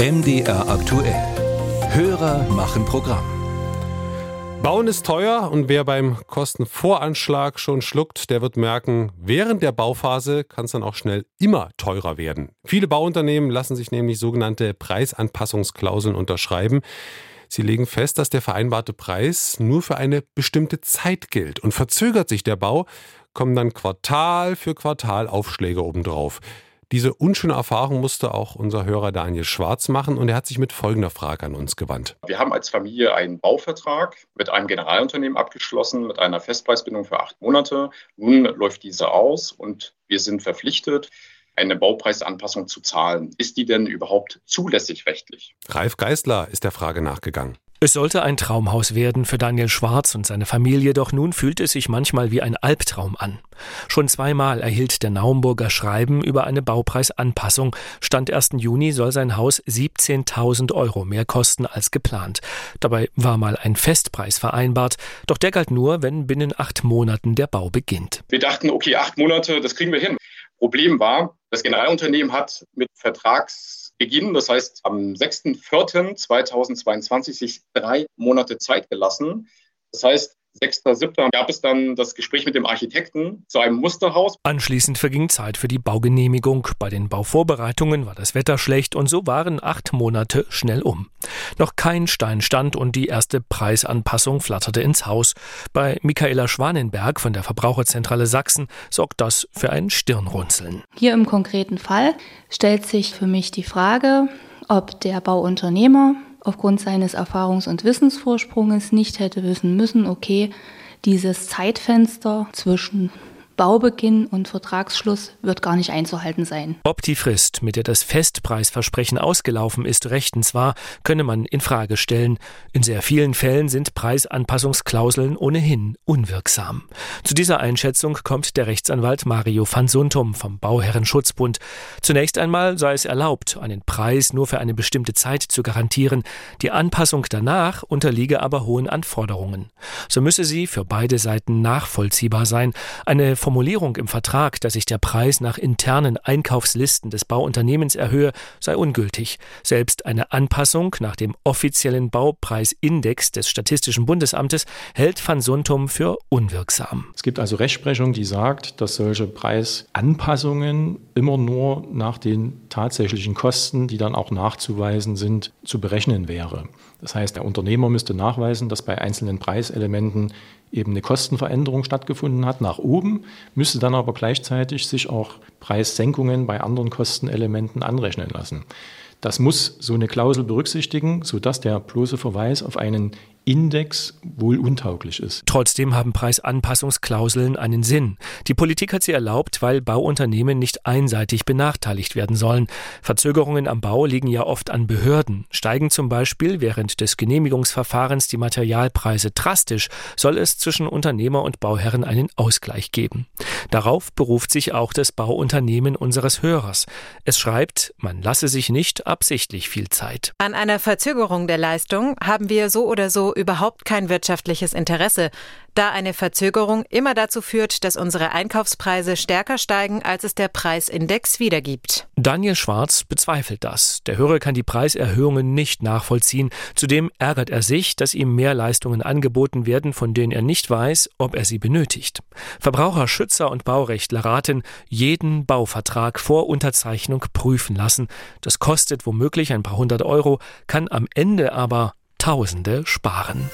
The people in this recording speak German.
MDR aktuell. Hörer machen Programm. Bauen ist teuer und wer beim Kostenvoranschlag schon schluckt, der wird merken, während der Bauphase kann es dann auch schnell immer teurer werden. Viele Bauunternehmen lassen sich nämlich sogenannte Preisanpassungsklauseln unterschreiben. Sie legen fest, dass der vereinbarte Preis nur für eine bestimmte Zeit gilt und verzögert sich der Bau, kommen dann Quartal für Quartal Aufschläge obendrauf. Diese unschöne Erfahrung musste auch unser Hörer Daniel Schwarz machen und er hat sich mit folgender Frage an uns gewandt. Wir haben als Familie einen Bauvertrag mit einem Generalunternehmen abgeschlossen mit einer Festpreisbindung für acht Monate. Nun läuft diese aus und wir sind verpflichtet, eine Baupreisanpassung zu zahlen. Ist die denn überhaupt zulässig rechtlich? Ralf Geisler ist der Frage nachgegangen. Es sollte ein Traumhaus werden für Daniel Schwarz und seine Familie, doch nun fühlt es sich manchmal wie ein Albtraum an. Schon zweimal erhielt der Naumburger Schreiben über eine Baupreisanpassung. Stand 1. Juni soll sein Haus 17.000 Euro mehr kosten als geplant. Dabei war mal ein Festpreis vereinbart, doch der galt nur, wenn binnen acht Monaten der Bau beginnt. Wir dachten, okay, acht Monate, das kriegen wir hin. Problem war, das Generalunternehmen hat mit Vertragsbeginn, das heißt am 6.4.2022, sich drei Monate Zeit gelassen. Das heißt, 6.7. gab es dann das Gespräch mit dem Architekten zu einem Musterhaus. Anschließend verging Zeit für die Baugenehmigung. Bei den Bauvorbereitungen war das Wetter schlecht und so waren acht Monate schnell um. Noch kein Stein stand und die erste Preisanpassung flatterte ins Haus. Bei Michaela Schwanenberg von der Verbraucherzentrale Sachsen sorgt das für ein Stirnrunzeln. Hier im konkreten Fall stellt sich für mich die Frage, ob der Bauunternehmer aufgrund seines Erfahrungs- und Wissensvorsprunges nicht hätte wissen müssen, okay, dieses Zeitfenster zwischen Baubeginn und Vertragsschluss wird gar nicht einzuhalten sein. Ob die Frist, mit der das Festpreisversprechen ausgelaufen ist, rechtens war, könne man in Frage stellen. In sehr vielen Fällen sind Preisanpassungsklauseln ohnehin unwirksam. Zu dieser Einschätzung kommt der Rechtsanwalt Mario van Suntum vom Bauherrenschutzbund. Zunächst einmal sei es erlaubt, einen Preis nur für eine bestimmte Zeit zu garantieren. Die Anpassung danach unterliege aber hohen Anforderungen. So müsse sie für beide Seiten nachvollziehbar sein. Eine Formulierung im Vertrag, dass sich der Preis nach internen Einkaufslisten des Bauunternehmens erhöhe, sei ungültig. Selbst eine Anpassung nach dem offiziellen Baupreisindex des Statistischen Bundesamtes hält van Suntum für unwirksam. Es gibt also Rechtsprechung, die sagt, dass solche Preisanpassungen immer nur nach den tatsächlichen Kosten, die dann auch nachzuweisen sind, zu berechnen wäre. Das heißt, der Unternehmer müsste nachweisen, dass bei einzelnen Preiselementen eben eine Kostenveränderung stattgefunden hat nach oben, müsste dann aber gleichzeitig sich auch Preissenkungen bei anderen Kostenelementen anrechnen lassen. Das muss so eine Klausel berücksichtigen, sodass der bloße Verweis auf einen Index wohl untauglich ist. Trotzdem haben Preisanpassungsklauseln einen Sinn. Die Politik hat sie erlaubt, weil Bauunternehmen nicht einseitig benachteiligt werden sollen. Verzögerungen am Bau liegen ja oft an Behörden. Steigen zum Beispiel während des Genehmigungsverfahrens die Materialpreise drastisch, soll es zwischen Unternehmer und Bauherren einen Ausgleich geben. Darauf beruft sich auch das Bauunternehmen unseres Hörers. Es schreibt, man lasse sich nicht absichtlich viel Zeit. An einer Verzögerung der Leistung haben wir so oder so überhaupt kein wirtschaftliches Interesse, da eine Verzögerung immer dazu führt, dass unsere Einkaufspreise stärker steigen, als es der Preisindex wiedergibt. Daniel Schwarz bezweifelt das. Der Hörer kann die Preiserhöhungen nicht nachvollziehen. Zudem ärgert er sich, dass ihm mehr Leistungen angeboten werden, von denen er nicht weiß, ob er sie benötigt. Verbraucherschützer und Baurechtler raten, jeden Bauvertrag vor Unterzeichnung prüfen lassen. Das kostet womöglich ein paar hundert Euro, kann am Ende aber Tausende sparen.